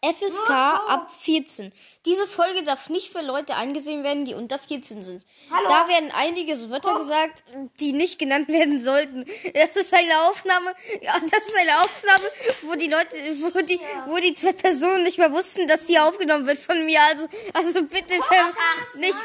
FSK ab 14. Diese Folge darf nicht für Leute angesehen werden, die unter 14 sind. Hallo? Da werden einige Wörter gesagt, die nicht genannt werden sollten. Das ist eine Aufnahme, ja, das ist eine Aufnahme, wo die Leute, wo die, wo die zwei Personen nicht mehr wussten, dass sie aufgenommen wird von mir. Also, also bitte ver nicht,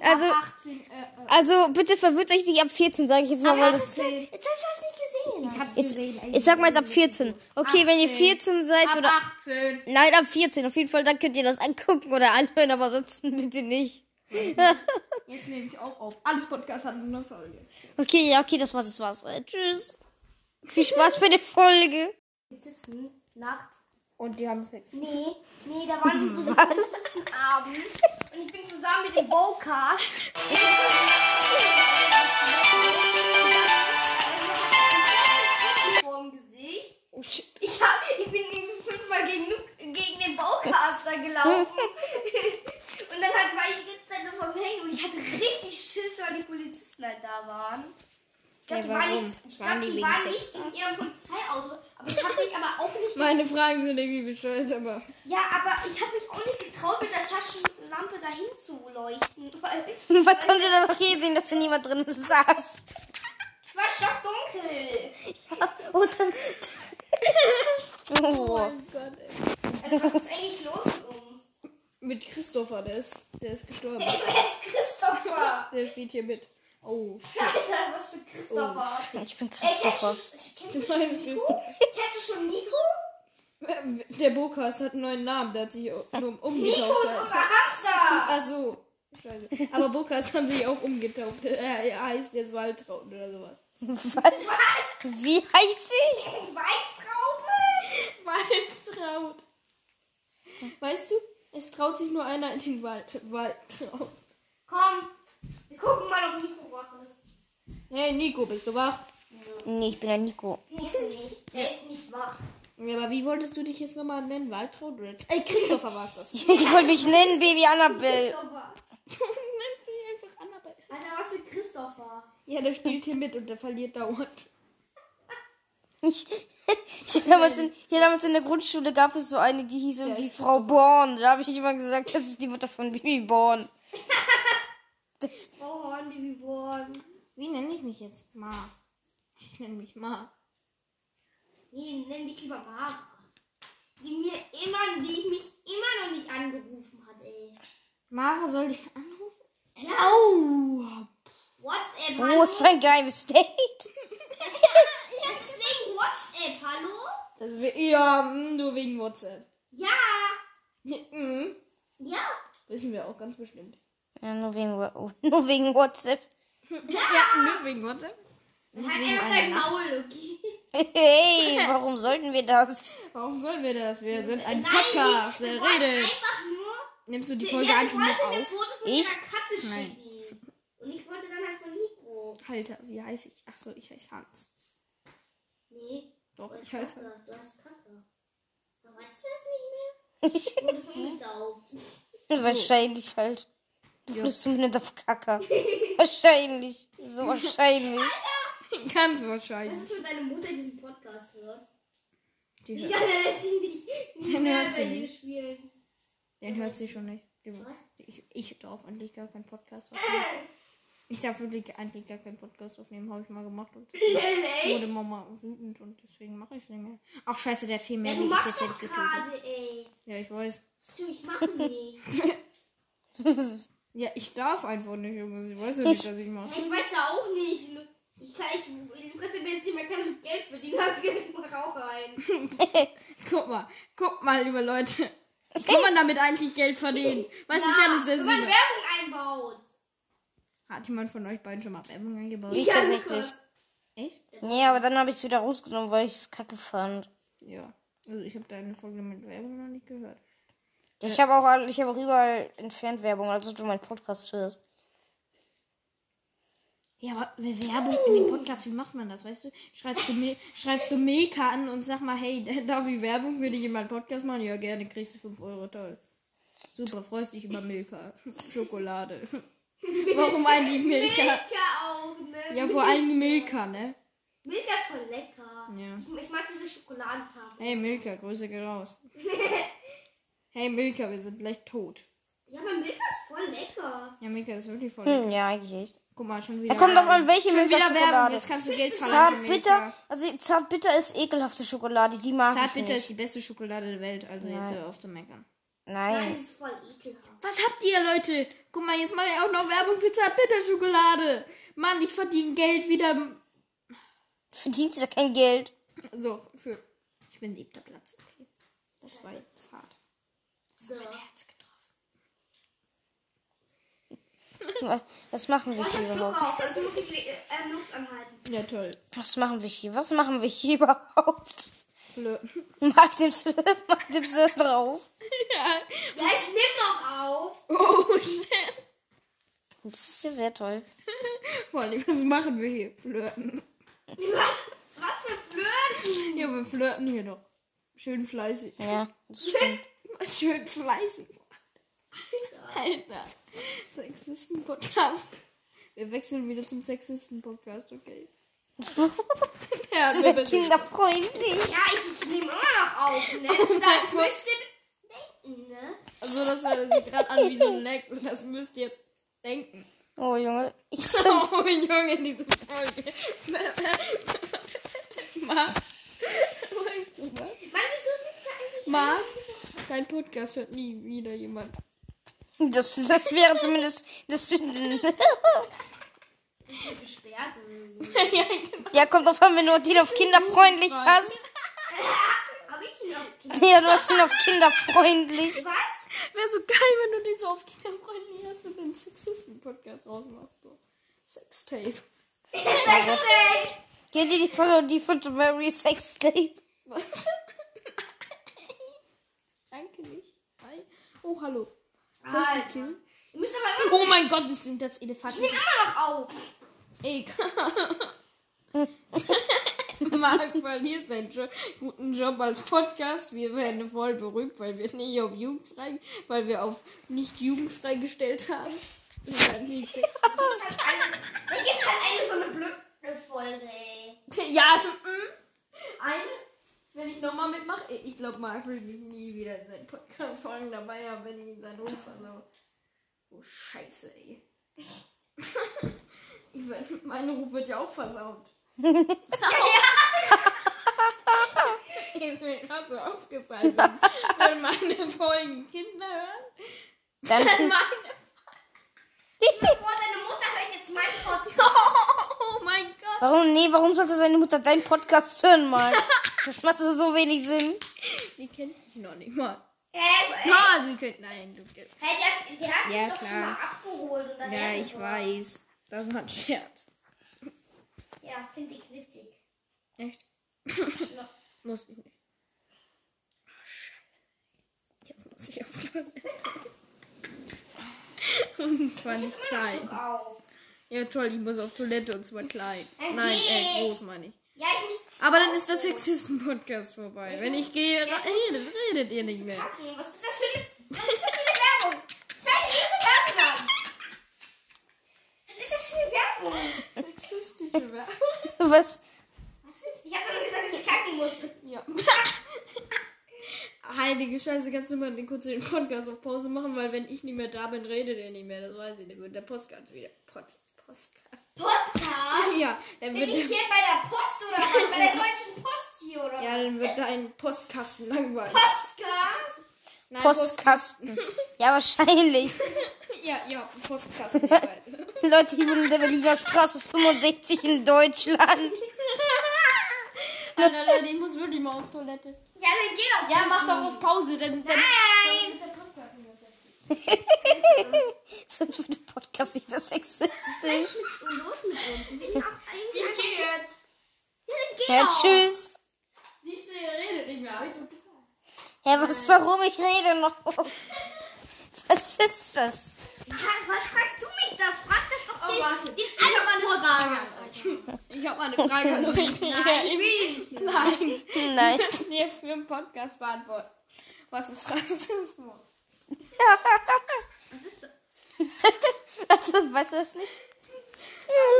also, 18, äh, äh, also bitte verwirrt euch nicht ab 14, sage ich jetzt mal, weil das, 18. Jetzt hast du es nicht gesehen. Ich hab's ich, gesehen. ey. ich sag mal jetzt ab 14. Okay, wenn ihr 14 seid Ab oder 18. Nein, ab 14. Auf jeden Fall, dann könnt ihr das angucken oder anhören, aber sonst bitte nicht. Jetzt nehme ich auch auf. Alles Podcast hat nur eine Folge. Okay, ja, okay, das war's, das war's. Äh, tschüss. Viel Spaß bei der Folge. Polizisten nachts. Und die haben Sex. Nee, nee, da waren so viele Polizisten abends. Und ich bin zusammen mit dem Bowcast. da waren. Ich glaube, Ja, die, waren nicht, ich Waren glaub, die waren nicht in ihrem Polizeiauto. Aber ich habe mich aber auch nicht Meine Fragen sind irgendwie bescheuert, aber. Ja, aber ich habe mich auch nicht getraut, mit der Taschenlampe dahin zu leuchten. Weil Man konnte da noch hier sehen, dass da niemand drin saß. es war stockdunkel. Und dann. Oh. Gott, ey. Also, was ist eigentlich los mit uns? Mit Christopher, der ist, der ist gestorben. Wer ist Christopher? Der spielt hier mit. Oh, shit. Alter, was für Christopher? Ich bin Ey, Christopher. kennst, du- kennst Du Nico? Christopher. Kennst du schon Nico? Der Bokas hat einen neuen Namen, der hat sich nur Nico umgetauft. ist unser Hamster. Ach so. Scheiße. Aber Bokas haben sich auch umgetauft. Er heißt jetzt Waltraud oder sowas. Was? Wie heiß ich? Weintraube? Waltraud. Weißt du, es traut sich nur einer in den Wald. Waltraud. Komm, gucken mal, ob Nico wach ist. Hey Nico, bist du wach? Nee, ich bin ein Nico. Nee, ist er nicht. Der ist nicht wach. Ja, aber wie wolltest du dich jetzt nochmal nennen? Waltraud oder? Ey, Christopher war es das. Ich wollte mich nennen, Baby Annabelle. Christopher. Nennt sich einfach Annabelle. Alter, was für Christopher? Ja, der spielt hier mit und der verliert dauernd. Ich, ich damals, in, hier damals in der Grundschule gab es so eine, die hieß Der irgendwie Frau Born. Da habe ich immer gesagt, das ist die Mutter von Bibi Born. Das, Frau Hornbaby Born. Wie nenne ich mich jetzt? Ma. Ich nenne mich Ma. Nee, nenn dich lieber Mara. Die mir immer, die ich mich immer noch nicht angerufen hat, ey. Mara soll dich anrufen? Ja. Au! WhatsApp, oh, hallo? für ein geheimes Date. Ja, deswegen WhatsApp, hallo? Das ja, mm, nur wegen WhatsApp. Ja. Mhm. Ja. Wissen wir auch ganz bestimmt. Ja, nur wegen, oh, nur wegen WhatsApp. Ja, nur wegen WhatsApp. Halt wegen einfach einer dein. Maul, okay? Hey, warum sollten wir das? Warum sollen wir das? Wir sind ein Nein, Podcast, der redet. einfach nur... Nimmst du die Folge sie eigentlich noch wollte mir ein auf? Foto von Ich? Katze Nein. schicken. Und ich wollte dann halt von Nico. Alter, wie heiße ich? Ach so, ich heiße Hans. Nee. Doch, du hast ich heiße Kacke. Du hast Kacke. Aber weißt du das nicht mehr? Du wurdest umgetauft. Wahrscheinlich halt. Du wurdest zumindest auf Kacker. wahrscheinlich. So wahrscheinlich. Ganz Was wahrscheinlich. ist, wenn deine Mutter diesen Podcast hört? Die hört, kann ja lässt sich nicht, nicht Den mehr hört sie bei dir nicht. spielen. den hört sie schon nicht. Was? Ich, ich darf eigentlich gar keinen Podcast aufnehmen. Ich darf wirklich eigentlich gar keinen Podcast aufnehmen, habe ich mal gemacht und wurde Mama wütend und deswegen mache ich es nicht mehr. Ach scheiße, der viel mehr Ja, du machst doch gerade, ey. Ja, ich weiß. Was du ich machen nicht. Ja, ich darf einfach nicht, Junge. Ich weiß ja nicht, was ich mache. Ich weiß ja auch nicht. Ich kann, ich, du kannst ja mir jetzt nicht mehr keine mit Geld verdienen, hab ich mach auch rein. Guck mal, guck mal, liebe Leute. Kann man damit eigentlich Geld verdienen? Was ist Ja, denn das wenn man Sinn? Werbung einbaut. Hat jemand von euch beiden schon mal Werbung eingebaut? Ich Ja, tatsächlich. Lukas. Echt? Nee, aber dann habe ich es wieder rausgenommen, weil ich es kacke fand. Ja. Also ich habe deine Folge mit Werbung noch nicht gehört. Ich habe auch, ich habe auch überall entfernt Werbung, als ob du meinen Podcast hörst. Ja, aber Werbung in dem Podcast, wie macht man das, weißt du? Schreibst du, schreibst du Milka an und sag mal, hey, darf ich Werbung, würde ich in meinen Podcast machen? Ja, gerne, kriegst du 5 Euro, toll. Super, freust dich über Milka. Schokolade. Warum eigentlich Milka? Milka auch, ne? Ja, vor allem die Milka, ne? Milka ist voll lecker. Ja. Ich, ich mag diese Schokoladentafel. Hey Milka, Grüße geht raus. Hey Milka, wir sind gleich tot. Ja, mein Milka ist voll lecker. Ja, Milka ist wirklich voll. Hm, ja, eigentlich echt. Guck mal, schon wieder. Da kommt doch an, welche schon wieder Werbung. Jetzt kannst du Geld Zart verlangen. bitter, also zart bitter ist ekelhafte Schokolade, die mag ich Zartbitter nicht. ist die beste Schokolade der Welt, also jetzt hör auf zu meckern. Nein, Nein. das ist voll ekelhaft. Was habt ihr, Leute? Guck mal, jetzt mache ich auch noch Werbung für Zartbitter-Schokolade. Mann, ich verdiene Geld wieder. Verdienst ja kein Geld. So, für. Ich bin siebter Platz, okay. Das war jetzt zart. So. Herz getroffen. Was machen wir hier überhaupt? auf, also muss ich äh, ähm, Luft anhalten. Ja, toll. Was machen wir hier? Was machen wir hier überhaupt? Flirten. Marc, nimmst du, Marc, nimmst du das drauf? ja. Ja, ich nehm noch auf. Oh, schnell. Das ist ja sehr toll. Vor allem, was machen wir hier? Flirten. Was? Was für Flirten? Ja, wir flirten hier doch. Schön fleißig. Ja, das stimmt. Schön fleißig. Alter. Sexisten-Podcast. Wir wechseln wieder zum Sexisten-Podcast, okay? ja, Das ist ja kinderfreundlich. Ja, ich, ich nehme immer noch auf, ne? Das müsst ihr denken, ne? Also, das hört sich gerade an wie so ein Lex und das müsst ihr denken. Oh, Junge. Ich Oh, Junge, diese Folge. Marc, weißt du was? Mann, wieso sind da eigentlich Marc, dein Podcast hört nie wieder jemand. Das, das wäre zumindest. Das, gesperrt oder so? ja, genau. ja, kommt drauf an, wenn du den auf kinderfreundlich hast. Hab ich ihn auf Kinder? Ja, du hast ihn auf kinderfreundlich. Was? Wäre so geil, wenn du den so auf Kinderfreundlich hast und den Sexisten-Podcast ausmachst. So. Sextape. Sexy! Kennt ihr die Parodie von Mary Sextape? Was? Oh, hallo. Soll ich Alter. dich killen? Musst aber Oh mein Gott, das sind das Elefanten. ich nehm immer noch auf. Egal. Marc verliert seinen jo guten Job als Podcast. Wir werden voll berühmt, weil wir nicht auf jugendfrei, weil wir auf nicht jugendfrei gestellt haben. Wir werden nicht sex- Das ist halt dann gibt's halt eine so eine blöde Folge, ey. ja, mm. eine. Wenn ich nochmal mitmache, ich glaube, Marc will mich nie wieder in seinen Podcast-Folgen dabei haben, wenn ich ihn seinen Ruf verlaue. Oh, Scheiße, ey. ich werd, mein Ruf wird ja auch versaut. Ist mir gerade so aufgefallen, wenn, meine Folgen Kinder hören. Dann, Wenn meine. Boah, deine Mutter hört jetzt meinen Podcast. Oh mein Gott. warum, nee, warum sollte seine Mutter deinen Podcast hören, Marc? Das macht so, so wenig Sinn. Die kennt dich noch nicht mal. Hä? Hä? Ah, sie kennt. Nein, du kennst. Hey, der, der hat Ja, dich doch schon klar. mal abgeholt. Dann Ja, ich so. weiß. Das war ein Scherz. Ja, finde ich witzig. Echt? Ja. Muss ich nicht. Oh, Scheiße. Jetzt muss ich auf Toilette. Und zwar nicht klein. Ja, toll, ich muss auf Toilette und zwar klein. Okay. Nein, äh, groß meine ich. Ja, ich muss Aber dann ist der Sexisten-Podcast vorbei. Wenn ich gehe, redet, redet ihr nicht mehr. Was ist das für eine, was ist das für eine Werbung? Schau dir diese Werbung an. Was ist das für eine Werbung? Sexistische Werbung. Was? Was ist? Ich habe doch nur gesagt, dass ich kacken musste. Ja. Heilige Scheiße, kannst du mal den kurz den Podcast auf Pause machen, weil wenn ich nicht mehr da bin, redet er nicht mehr. Das weiß ich. Dann wird der Podcast wieder. Pod, Podcast. Postcard? Ja, dann Bin wird ich hier bei der Post oder was? Bei der Deutschen Post hier oder ja, dann wird dein Postkasten langweilig. Postcard? Nein, Postkasten. Ja, wahrscheinlich. Ja, ja, Postkasten. langweilig. Leute, hier in der Berliner Straße 65 in Deutschland. Alter, Leute, ich muss wirklich mal auf Toilette. Ja, dann geh doch. Ja, mach doch auf Pause, dann. dann Nein! Sonst wird der Podcast nicht mehr sexistisch. Und los mit uns. Wir sind auch eigentlich. ich gehe jetzt. Ja, dann geh Ja, doch. tschüss. Siehst du, ihr redet nicht mehr. Hab ich doch gesagt. Ja, was, warum ich rede noch? Was ist das? Was fragst du mich das? Frag das doch Oh, den, warte. den Ich habe mal eine Frage an euch. Ich habe mal eine Frage an euch. Nein, ich will nicht. Nein. Nein. müsst ihr für einen Podcast beantworten. Was ist Rassismus? Was ist das? also, weißt du das nicht?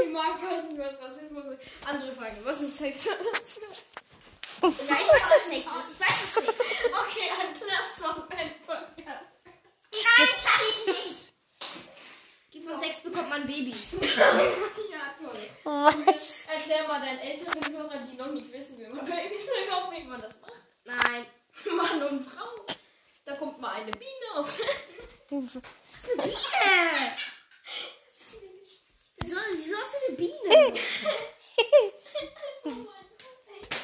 Ich mag weiß nicht, was Rassismus ist. Andere Frage, was ist Sex? Nein, ich weiß, was Sex ist. Ich weiß es nicht. Okay, ein Platzmoment von mir. Nein, ich nicht. Von Sex bekommt man Babys. ja, toll. Was? Erklär mal deinen älteren Hörern, die noch nicht wissen, wie man Babys bekommt, wie man das macht. Nein. Mann und Frau. Da kommt mal eine Biene auf. Biene! Wieso, wieso hast du eine Biene?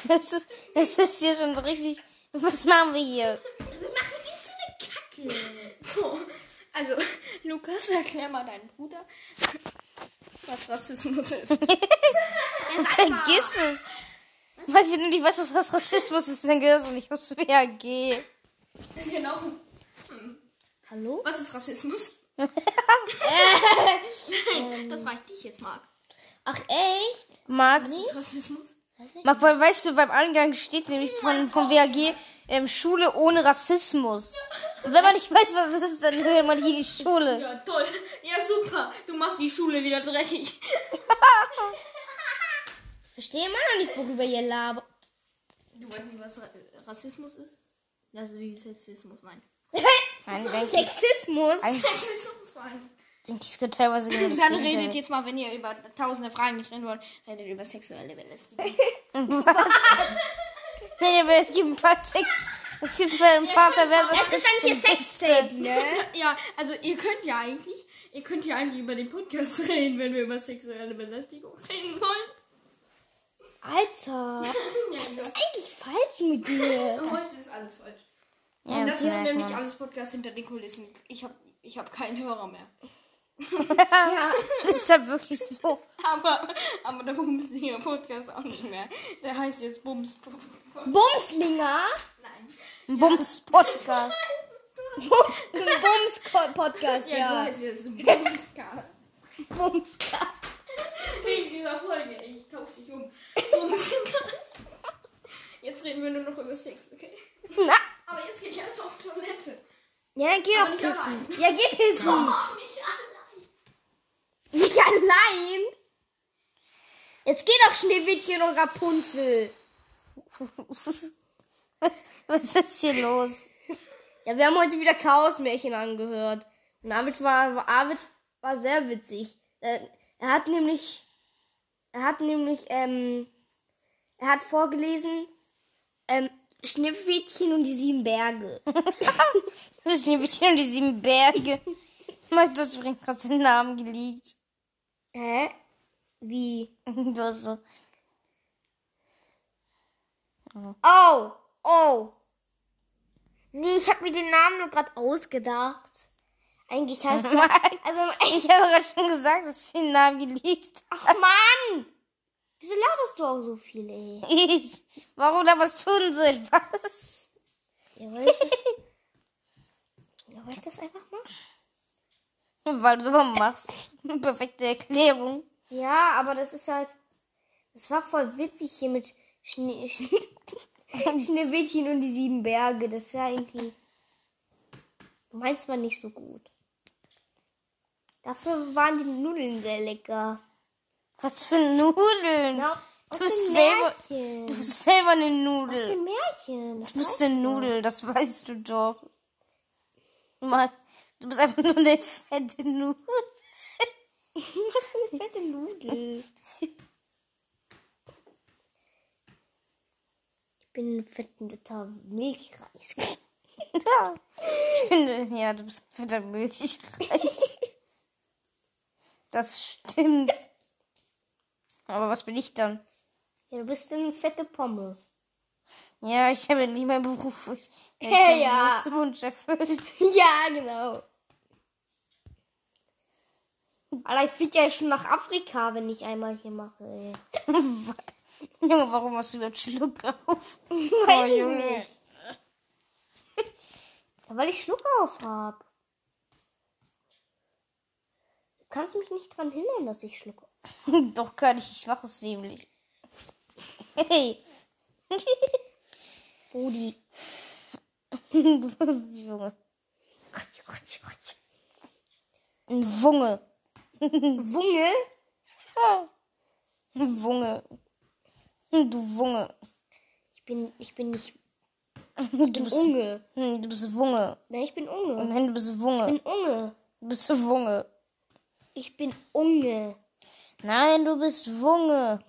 Das ist, das ist hier schon so richtig. Was machen wir hier? Wir machen nicht so eine Kacke. So, also, Lukas, erklär mal deinem Bruder, was Rassismus ist. Vergiss es. Weil wenn du nicht weißt, was Rassismus ist, dann gehörst du nicht aufs BAG. Genau. Hallo? Was ist Rassismus? das frage ich dich jetzt, Marc. Ach echt? Marc, Was ist Rassismus? Marc, weil weißt du, beim Eingang steht nämlich von, vom WAG ähm, Schule ohne Rassismus. Und wenn man nicht weiß, was es ist, dann hört man hier die Schule. Ja, toll. Ja, super. Du machst die Schule wieder dreckig. Verstehe immer noch nicht, worüber ihr labert. Du weißt nicht, was Ra Rassismus ist? Also wie Sexismus, nein. Nein, Sexismus? Sexismus, nein. ich könnte teilweise Dann redet Gegenteil. jetzt mal, wenn ihr über tausende Fragen nicht reden wollt, redet über sexuelle Belästigung. Nee, aber es gibt ein paar Sex... Es gibt ein paar perverse Das ist ein hier Sextape, ne? ja, also ihr könnt ja eigentlich, ihr könnt ja eigentlich über den Podcast reden, wenn wir über sexuelle Belästigung reden wollen. Alter, Ja, was ist ja. eigentlich falsch mit dir? Heute ist alles falsch. Ja, das ist nämlich alles Podcast hinter den Kulissen. Ich habe ich hab keinen Hörer mehr. Ja, Das ist halt wirklich so. Aber, aber der Bumslinger Podcast auch nicht mehr. Der heißt jetzt Bums. Bumslinger? Nein. Ein Bums-Podcast. Bums-Podcast, Ja, du ja. heißt jetzt Bumscast. Bumscast. Wegen dieser Folge. Ich kauf dich um. Jetzt reden wir nur noch über Sex, okay? Na, Aber jetzt geht ich erstmal auf Toilette. ja, dann geh doch nicht pissen. Ja, geh pissen. Oh, nicht allein. Nicht allein. Jetzt geh doch Schneewittchen und Rapunzel. Was, was ist hier los? Ja, wir haben heute wieder Chaosmärchen angehört. Und Arvid war, Arvid war sehr witzig. Er, er hat nämlich, er hat nämlich, ähm, er hat vorgelesen, ähm, Schneewittchen und die sieben Berge. Sind bestimmt die sieben Berge. Mike, du hast übrigens gerade den Namen geleakt. Hä? Wie? Du hast so. Oh, oh. Nee, ich habe mir den Namen nur gerade ausgedacht. Eigentlich heißt Mike, also, ich habe gerade schon gesagt, dass du den Namen geleakt ach Mann! Wieso laberst du auch so viel, ey? Ich. Warum da was tun so etwas? Ja, weil ich das, ja, weil ich das einfach mache. Weil du so machst. Perfekte Erklärung. Ja, aber das ist halt. Das war voll witzig hier mit Schnee, Schnee, Schneewittchen und die sieben Berge. Das ist ja irgendwie. Meins war nicht so gut. Dafür waren die Nudeln sehr lecker. Was für Nudeln. Ja, Du bist dem selber- Märchen. Du bist selber eine aus Nudel. dem Märchen. Das Du bist eine. Nudel, das weißt du doch. Mann, du bist einfach nur eine fette Nudel. Was für eine fette Nudel. Ich bin ein fetter Milchreis. Ja. Ich finde, ja, du bist ein fetter Milchreis. Das stimmt. Aber was bin ich dann? Ja, du bist eine fette Pommes. Ja, ich habe nie meinen Beruf. Ich, ich Hey, habe ja. meinen Wunsch erfüllt. Ja, genau. Alter, ich fliege ja schon nach Afrika, wenn ich einmal hier mache. Junge, warum hast du überhaupt Schluck auf? Weiß ich Junge. nicht. Ja, weil ich Schluck auf hab. Du kannst mich nicht dran hindern, dass ich Schluck auf Doch kann ich, ich mache es nämlich. Hey. Rudi. Junge. Ein Wunge. Wunge? Ein Wunge. Du Wunge. Ich bin, ich bin nicht Du bist, Unge. Hm, du bist Wunge. Nein, ich bin Unge. Nein, du bist Wunge. Ich bin Unge. Du bist Wunge. Ich bin Unge. Nein, du bist Wunge.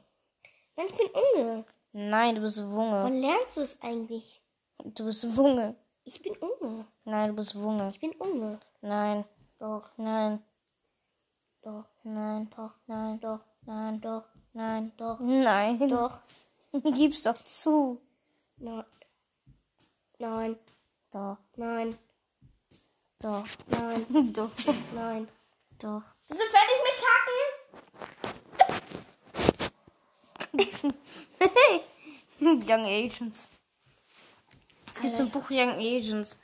Nein, ich bin Unge. Nein, du bist Wunge. Wann lernst du es eigentlich? Du bist Wunge. Ich bin Unge. Nein, du bist Wunge. Ich bin Unge. Nein, Doch, nein, doch, nein, doch, nein, doch, nein, doch, nein, doch, nein. doch. Gib's doch zu. Nein. Nein, Doch, nein, doch, nein, doch, nein. doch. Bist du fertig mit Kacken? Young Agents. Es gibt so ein Buch Young Agents.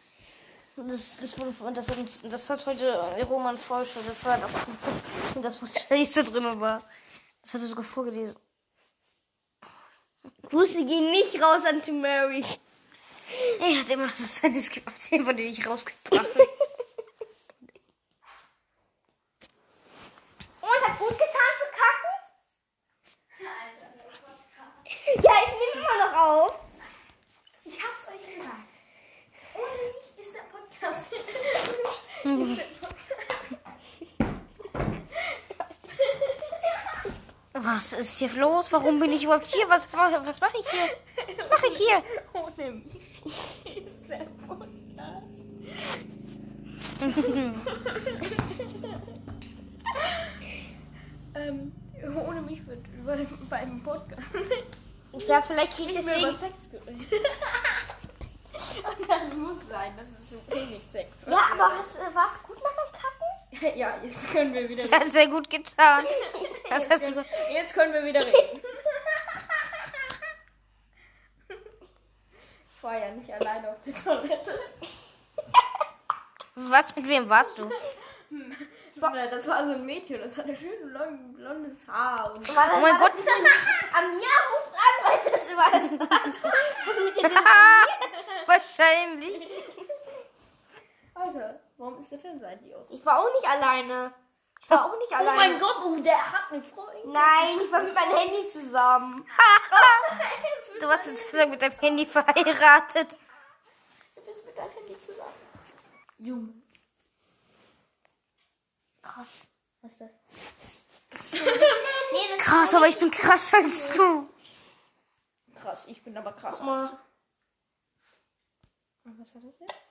Das, das, wurde, von- das, das hat heute Roman vorgestellt. Das war das, das wo Scheiße drin war. Das hat er sogar vorgelesen. Grüße gehen nicht raus an Mary. Er hat immer noch so seine gemacht, den wurde nicht rausgebracht. Und hat gut getan zu kacken? Ja, ich nehme immer noch auf. Ich hab's euch gesagt. Ohne mich ist der Podcast. Was ist hier los? Warum bin ich überhaupt hier? Was, was, was mache ich hier? Was mache ich hier? Ohne mich ist der Podcast. ähm, ohne mich wird über, beim Podcast Ja, vielleicht krieg ich mehr über deswegen. Sex. Und das muss sein, das ist so wenig Sex. Ja, aber hast, äh, war's gut nach dem Kacken? Ja, jetzt können wir wieder Das hat sehr gut getan. Das hast du, Jetzt können wir wieder reden. Ich war ja nicht alleine auf der Toilette. was, mit wem warst du? Das war so ein Mädchen, das hatte schön long, blondes Haar. Und War das, Oh mein war Gott. Das diese, Amia ruft an, weißt du, das war das das? Was mit dir Wahrscheinlich. Alter, warum ist der Fernseher eigentlich aus? Ich war auch nicht alleine. Ich war auch nicht Oh alleine. mein Gott, oh, der hat eine Freundin. Nein, ich war mit meinem Handy zusammen. Du warst jetzt mit deinem Handy verheiratet. Du bist mit deinem Handy zusammen. Junge. Krass. Was ist das? Nee, das Krass, aber ich bin krasser als du. Krass, ich bin aber krass. Guck mal. als du. Und Was war das jetzt?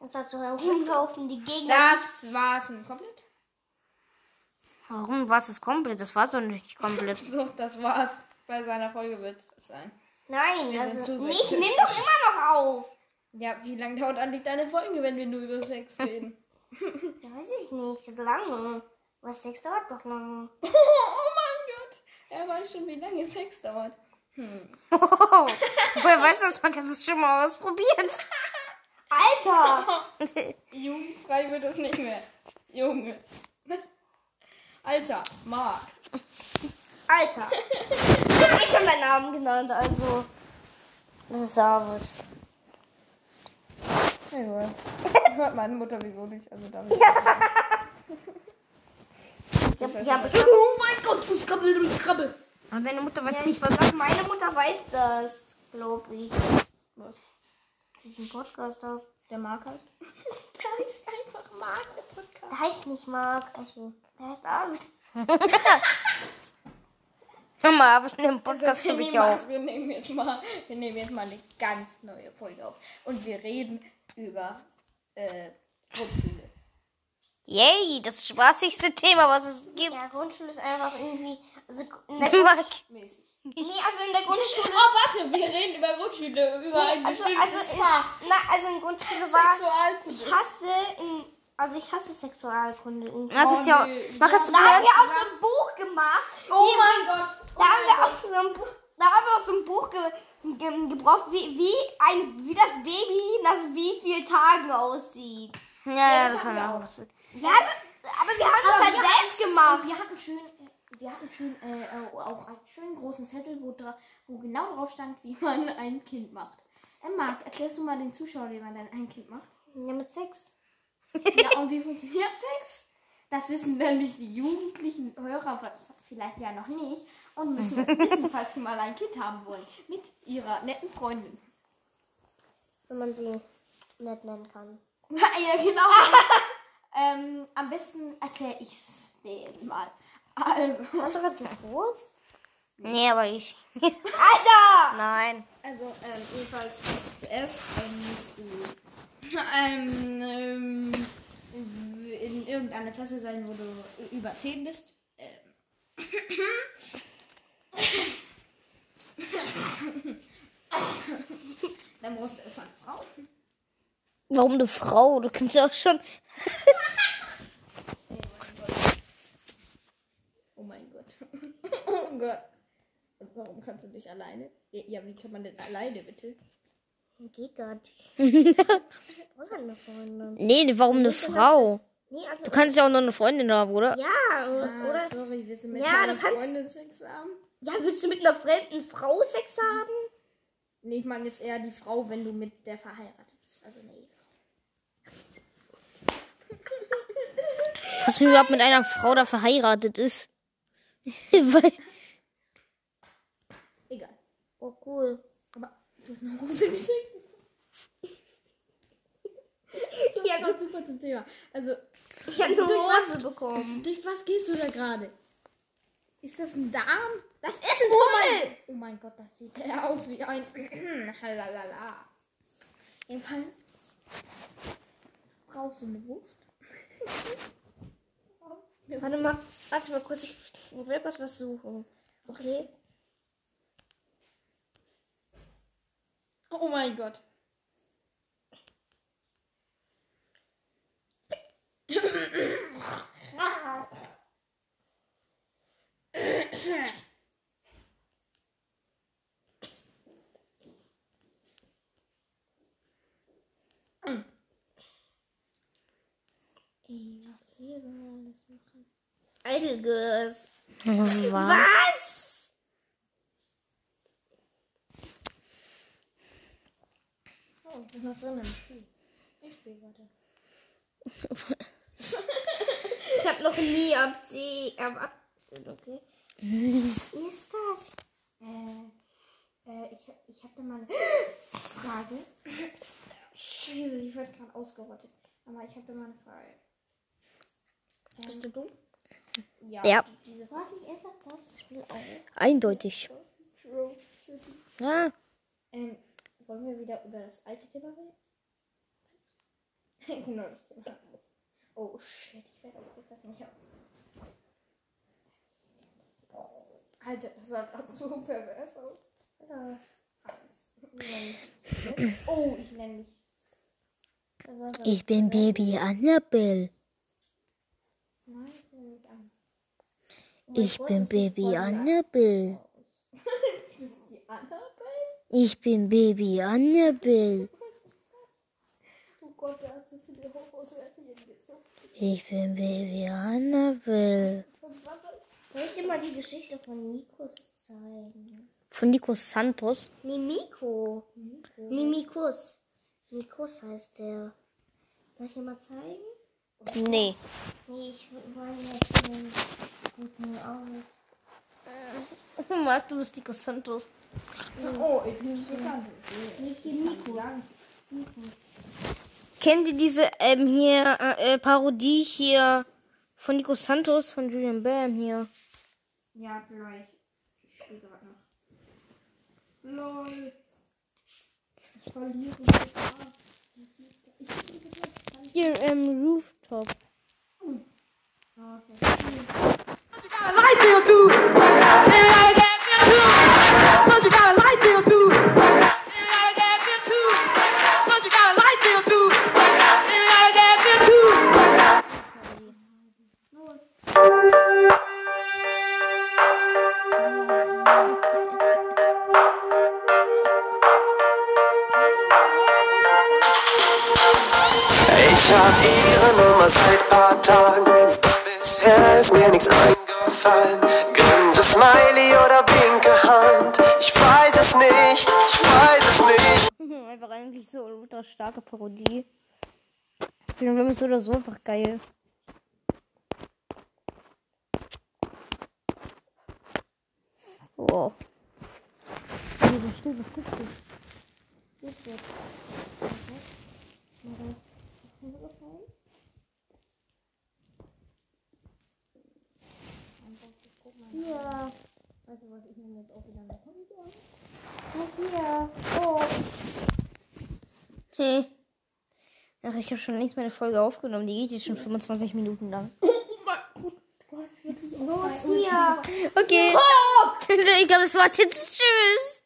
Das war so herumlaufen, die Gegner. Das war's schon komplett. Warum war es komplett? Das war so nicht komplett. So, das war's. Bei seiner Folge wird es sein. Nein, Wir also nicht. Nimm doch immer noch auf. Ja, wie lange dauert eigentlich deine Folge, wenn wir nur über Sex reden? Ja, weiß ich nicht. Lange. Was Sex dauert doch lange. oh mein Gott. Er weiß schon, wie lange Sex dauert. Oh, woher weißt du das? Man kann es schon mal ausprobiert. Alter! Jugendfrei wird es nicht mehr. Junge. Alter, Marc. Alter! Ich hab eh schon meinen Namen genannt, also. Das ist David. Egal. Hört meine Mutter wieso nicht. Also dann. Ja, ja, aber ich Oh mein Gott, du krabbel, du krabbel. Und deine Mutter weiß ja, nicht, ich was. sag, meine Mutter weiß das, glaub ich. Was? Dass ich einen Podcast habe. Der Marc heißt? Da ist einfach Marc, der Podcast. Der heißt nicht Marc. Also, der heißt. Hör mal, aber in dem Also, Podcast wir, habe ich nehmen auch. mal, wir, nehmen jetzt mal, wir nehmen jetzt mal eine ganz neue Folge auf. Und wir reden über äh, Grundschule. Yay, das spaßigste Thema, was es gibt. Ja, Grundschule ist einfach irgendwie. Also, in der. Mäßig. nee, also in der Grundschule. Oh, warte, wir reden über Grundschule, über Nee, ein also, bestimmtes also, in, na, also in Grundschule war. Ich Sexualkunde. hasse. In, also ich hasse Sexualkunde. In, Marc ist ja. nee. Marc, hast du da haben wir auch so ein Buch gemacht. Oh Hier, mein Gott. Da haben wir auch so ein Buch, da haben wir auch so ein Buch ge, ge, gebraucht, wie, wie, ein, wie das Baby nach wie vielen Tagen aussieht. Ja, ja, das haben wir auch. Ja, das, aber wir haben das halt wir selbst gemacht. Wir hatten schön, äh, wir hatten schön äh, äh, auch einen schönen großen Zettel, wo, dra wo genau drauf stand, wie man ein Kind macht. Äh, Marc, erklärst du mal den Zuschauern, wie man dann ein Kind macht? Ja, mit Sex. Ja, und wie funktioniert Sex? Das wissen nämlich die jugendlichen Hörer vielleicht ja noch nicht und müssen das wissen, falls sie mal ein Kind haben wollen. Mit ihrer netten Freundin. Wenn man sie nett nennen kann. ja, genau. Ähm, am besten erkläre ich es denen mal. Also, Hast du gerade gefurzt? Nee, aber ich. Alter! Nein. also ähm, jedenfalls zuerst ähm, musst du ähm, ähm, in irgendeiner Klasse sein, wo du über 10 bist. Dann brauchst du erstmal eine Frau. Warum eine Frau? Du kennst ja auch schon. Oh mein Gott. Oh Gott. Und warum kannst du nicht alleine? Ja, wie kann man denn alleine, bitte? Geht gar nicht. Was hat eine Freundin? Nee, warum eine Frau? Nee, also. Du kannst ja auch noch eine Freundin haben, oder? Ja, oder? Ah, oder sorry, willst du mit Ja, deiner du kannst- Freundin Sex haben? ja, willst du mit einer fremden Frau Sex haben? Nee, ich meine jetzt eher die Frau, wenn du mit der verheiratet bist. Also nee. Was mir überhaupt mit einer Frau da verheiratet ist. Weil- Egal. Oh, cool. Aber du hast eine Hose geschickt. ja, kommt super zum Thema. Also, Ich habe eine Hose bekommen. durch was gehst du da gerade? Ist das ein Darm? Das ist ein Tunnel! Oh mein Gott, das sieht ja aus wie ein Halalala. Jedenfalls brauchst du eine Wurst. Warte mal, warte mal kurz. Ich will kurz was suchen. Okay? Oh mein Gott. Ey, was wir alles machen. Girls. Was? Was? Oh, ich bin noch drin im Spiel. Ich spiele weiter. Ich habe noch nie ab C. Ab, ab, okay. Wie ist das? Äh, äh, ich, ich habe da mal eine Frage. Scheiße, die wird gerade ausgerottet. Aber ich habe da mal eine Frage. Bist du dumm? Ja. Ja. Diese War es nicht einfach das Spiel auch? Eindeutig. Ja. Ähm, wollen wir wieder über das alte Thema reden? genau das Thema. Oh shit, ich werde aber das nicht auf. Alter, das sah gerade so pervers aus. Oh, ich nenne dich. Ich bin Baby Annabelle. Nein, ich nenne mich an. Ich bin Baby Annabelle. Annabelle? Ich bin Baby Annabelle. Oh Gott, der hat so viele Horrorserien gezogen. Ich bin Baby war das? Soll ich dir mal die Geschichte von Nikos zeigen? Von Nico Santos. Nee, Miko. Nee. Mikus heißt der. Soll ich dir mal zeigen? Nee. Nee, ich wollte jetzt den guten Augen. Marc, du bist Nico Santos. Oh, ich bin interessant. Nicht hier Mikus. Kennt ihr diese ähm, hier äh, äh, Parodie hier von Nico Santos von Julian Bam hier? Ja, gleich. Ich spiele gerade noch. LOL. Ich verliere. Hier ähm, Rooftop. got a light Tagen. Bisher ist mir nichts eingefallen. Grinse Smiley oder winke Hand. Ich weiß es nicht, ich weiß es nicht. Einfach eigentlich so ultra starke Parodie. Bam ist so oder so einfach geil. Wow. Sei so still, was guckst du? was, ich nehme jetzt auch wieder eine Hund an. Hier. Oh. Hey. Ach, ich habe schon längst meine Folge aufgenommen. Die geht jetzt schon 25 Minuten lang. Okay. Ich glaube, das war's jetzt. Tschüss.